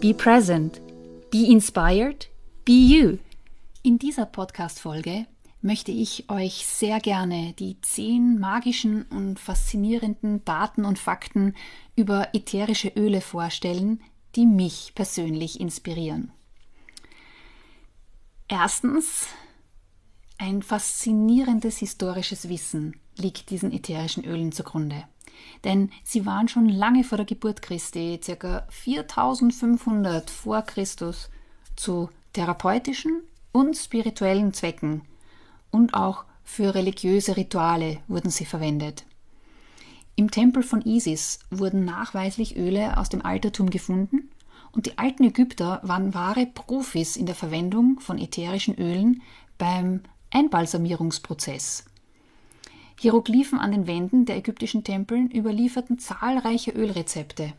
Be present. Be inspired. Be you. In dieser Podcast-Folge möchte ich euch sehr gerne die zehn magischen und faszinierenden Daten und Fakten über ätherische Öle vorstellen, die mich persönlich inspirieren. Erstens, ein faszinierendes historisches Wissen liegt diesen ätherischen Ölen zugrunde. Denn sie waren schon lange vor der Geburt Christi, ca. 4500 vor Christus, zu therapeutischen und spirituellen Zwecken und auch für religiöse Rituale wurden sie verwendet. Im Tempel von Isis wurden nachweislich Öle aus dem Altertum gefunden und die alten Ägypter waren wahre Profis in der Verwendung von ätherischen Ölen beim Einbalsamierungsprozess. Hieroglyphen an den Wänden der ägyptischen Tempeln überlieferten zahlreiche Ölrezepte.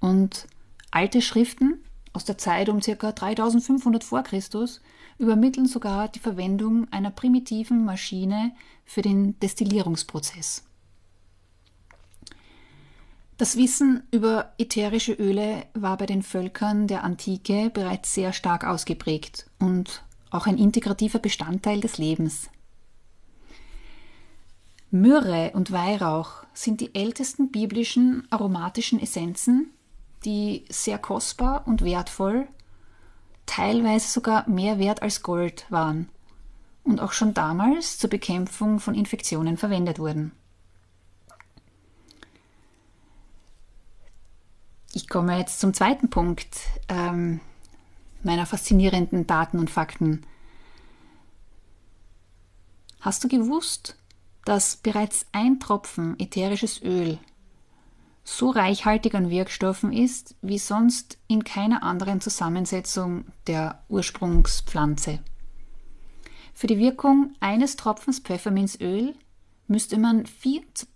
Und alte Schriften aus der Zeit um ca. 3500 vor Christus übermitteln sogar die Verwendung einer primitiven Maschine für den Destillierungsprozess. Das Wissen über ätherische Öle war bei den Völkern der Antike bereits sehr stark ausgeprägt und auch ein integrativer Bestandteil des Lebens. Myrrhe und Weihrauch sind die ältesten biblischen aromatischen Essenzen, die sehr kostbar und wertvoll, teilweise sogar mehr wert als Gold waren und auch schon damals zur Bekämpfung von Infektionen verwendet wurden. Ich komme jetzt zum zweiten Punkt ähm, meiner faszinierenden Daten und Fakten. Hast du gewusst, dass bereits ein Tropfen ätherisches Öl so reichhaltig an Wirkstoffen ist wie sonst in keiner anderen Zusammensetzung der Ursprungspflanze. Für die Wirkung eines Tropfens Pfefferminzöl müsste man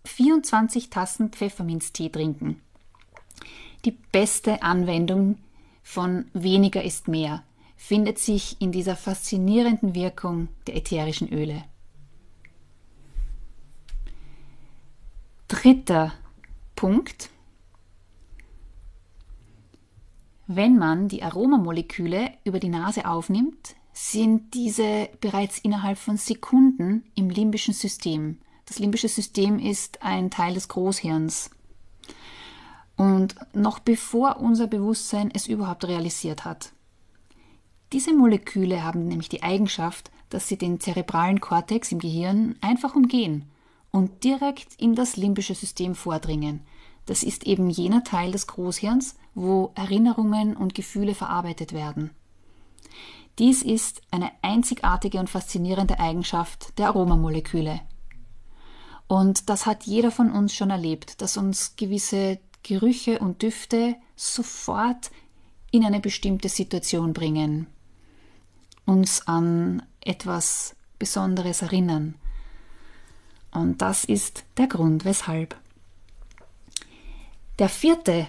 24 Tassen Pfefferminztee trinken. Die beste Anwendung von weniger ist mehr findet sich in dieser faszinierenden Wirkung der ätherischen Öle. Dritter Punkt. Wenn man die Aromamoleküle über die Nase aufnimmt, sind diese bereits innerhalb von Sekunden im limbischen System. Das limbische System ist ein Teil des Großhirns. Und noch bevor unser Bewusstsein es überhaupt realisiert hat. Diese Moleküle haben nämlich die Eigenschaft, dass sie den zerebralen Kortex im Gehirn einfach umgehen und direkt in das limbische System vordringen. Das ist eben jener Teil des Großhirns, wo Erinnerungen und Gefühle verarbeitet werden. Dies ist eine einzigartige und faszinierende Eigenschaft der Aromamoleküle. Und das hat jeder von uns schon erlebt, dass uns gewisse Gerüche und Düfte sofort in eine bestimmte Situation bringen, uns an etwas Besonderes erinnern. Und das ist der Grund, weshalb. Der vierte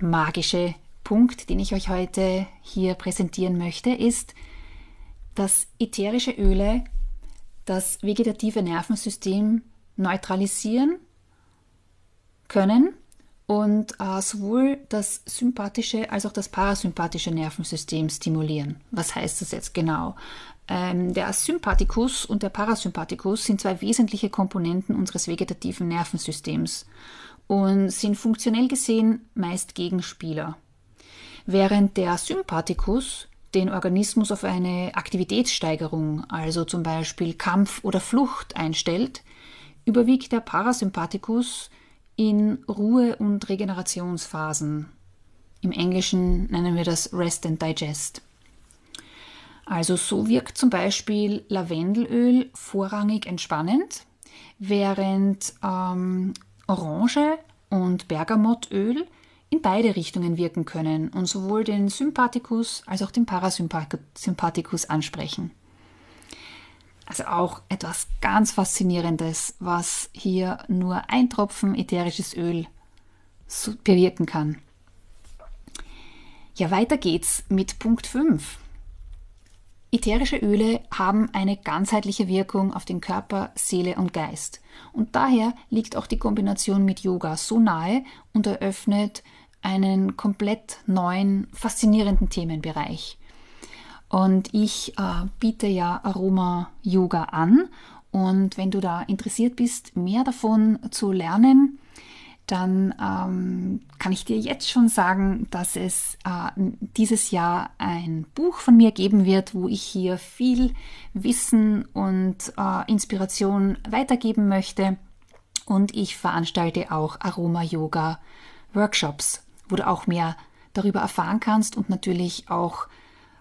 magische Punkt, den ich euch heute hier präsentieren möchte, ist, dass ätherische Öle das vegetative Nervensystem neutralisieren können und äh, sowohl das sympathische als auch das parasympathische Nervensystem stimulieren. Was heißt das jetzt genau? Ähm, der Sympathikus und der Parasympathikus sind zwei wesentliche Komponenten unseres vegetativen Nervensystems und sind funktionell gesehen meist Gegenspieler. Während der Sympathikus den Organismus auf eine Aktivitätssteigerung, also zum Beispiel Kampf oder Flucht einstellt, überwiegt der Parasympathikus in Ruhe- und Regenerationsphasen. Im Englischen nennen wir das Rest and Digest. Also so wirkt zum Beispiel Lavendelöl vorrangig entspannend, während ähm, Orange und Bergamottöl in beide Richtungen wirken können und sowohl den Sympathikus als auch den Parasympathikus ansprechen. Also auch etwas ganz Faszinierendes, was hier nur ein Tropfen ätherisches Öl bewirken kann. Ja, weiter geht's mit Punkt 5. Ätherische Öle haben eine ganzheitliche Wirkung auf den Körper, Seele und Geist. Und daher liegt auch die Kombination mit Yoga so nahe und eröffnet einen komplett neuen, faszinierenden Themenbereich. Und ich äh, biete ja Aroma Yoga an. Und wenn du da interessiert bist, mehr davon zu lernen, dann ähm, kann ich dir jetzt schon sagen, dass es äh, dieses Jahr ein Buch von mir geben wird, wo ich hier viel Wissen und äh, Inspiration weitergeben möchte. Und ich veranstalte auch Aroma Yoga Workshops, wo du auch mehr darüber erfahren kannst und natürlich auch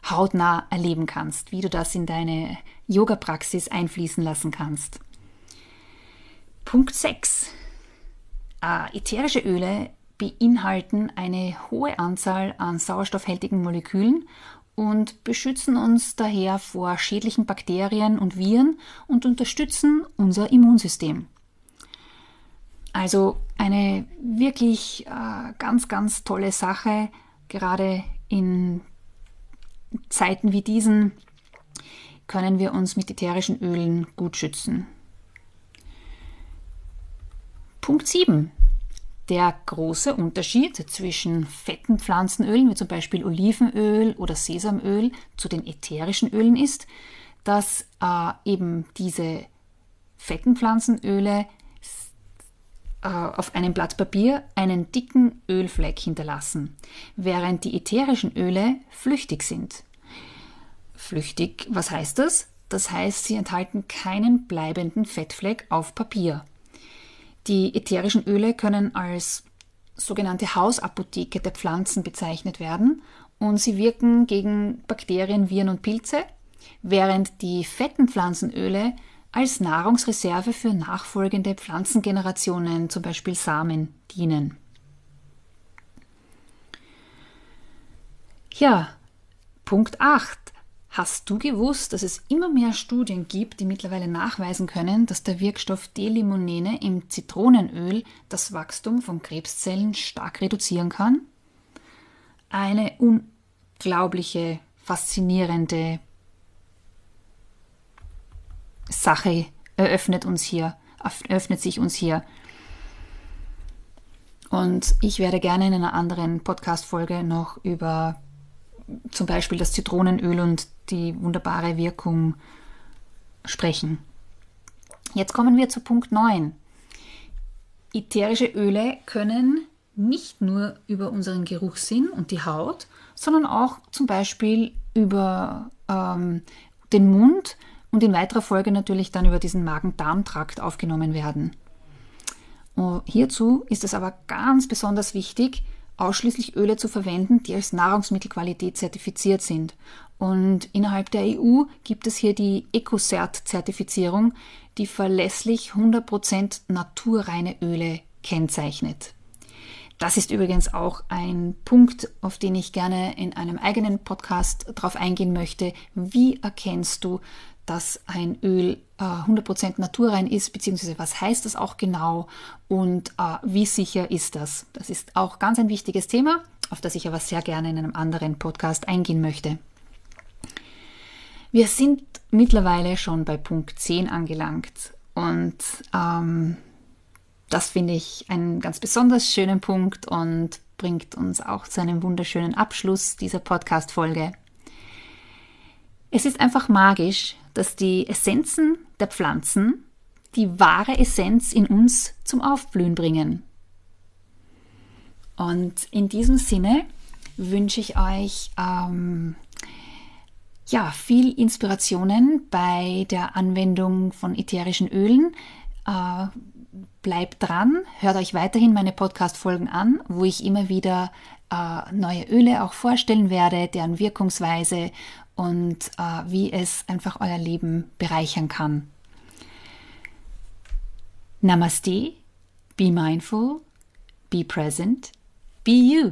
hautnah erleben kannst, wie du das in deine Yoga-Praxis einfließen lassen kannst. Punkt 6. Äh, ätherische Öle beinhalten eine hohe Anzahl an sauerstoffhältigen Molekülen und beschützen uns daher vor schädlichen Bakterien und Viren und unterstützen unser Immunsystem. Also eine wirklich äh, ganz, ganz tolle Sache, gerade in Zeiten wie diesen können wir uns mit ätherischen Ölen gut schützen. Punkt 7. Der große Unterschied zwischen fetten Pflanzenölen, wie zum Beispiel Olivenöl oder Sesamöl, zu den ätherischen Ölen ist, dass äh, eben diese fetten Pflanzenöle äh, auf einem Blatt Papier einen dicken Ölfleck hinterlassen, während die ätherischen Öle flüchtig sind. Flüchtig, was heißt das? Das heißt, sie enthalten keinen bleibenden Fettfleck auf Papier. Die ätherischen Öle können als sogenannte Hausapotheke der Pflanzen bezeichnet werden und sie wirken gegen Bakterien, Viren und Pilze, während die fetten Pflanzenöle als Nahrungsreserve für nachfolgende Pflanzengenerationen, zum Beispiel Samen, dienen. Ja, Punkt 8. Hast du gewusst, dass es immer mehr Studien gibt, die mittlerweile nachweisen können, dass der Wirkstoff D-Limonene im Zitronenöl das Wachstum von Krebszellen stark reduzieren kann? Eine unglaubliche, faszinierende Sache eröffnet uns hier, öffnet sich uns hier. Und ich werde gerne in einer anderen Podcast-Folge noch über zum Beispiel das Zitronenöl und die wunderbare Wirkung sprechen. Jetzt kommen wir zu Punkt 9. Ätherische Öle können nicht nur über unseren Geruchssinn und die Haut, sondern auch zum Beispiel über ähm, den Mund und in weiterer Folge natürlich dann über diesen Magen-Darm-Trakt aufgenommen werden. Und hierzu ist es aber ganz besonders wichtig, ausschließlich Öle zu verwenden, die als Nahrungsmittelqualität zertifiziert sind. Und innerhalb der EU gibt es hier die EcoCert-Zertifizierung, die verlässlich 100% naturreine Öle kennzeichnet. Das ist übrigens auch ein Punkt, auf den ich gerne in einem eigenen Podcast drauf eingehen möchte. Wie erkennst du, dass ein Öl äh, 100% naturrein ist, beziehungsweise was heißt das auch genau und äh, wie sicher ist das? Das ist auch ganz ein wichtiges Thema, auf das ich aber sehr gerne in einem anderen Podcast eingehen möchte. Wir sind mittlerweile schon bei Punkt 10 angelangt und ähm, das finde ich einen ganz besonders schönen Punkt und bringt uns auch zu einem wunderschönen Abschluss dieser Podcast-Folge. Es ist einfach magisch, dass die Essenzen der Pflanzen die wahre Essenz in uns zum Aufblühen bringen. Und in diesem Sinne wünsche ich euch ähm, Ja, viel Inspirationen bei der Anwendung von ätherischen Ölen. Äh, bleibt dran, hört euch weiterhin meine Podcast-Folgen an, wo ich immer wieder äh, neue Öle auch vorstellen werde, deren Wirkungsweise und äh, wie es einfach euer Leben bereichern kann. Namaste, be mindful, be present, be you.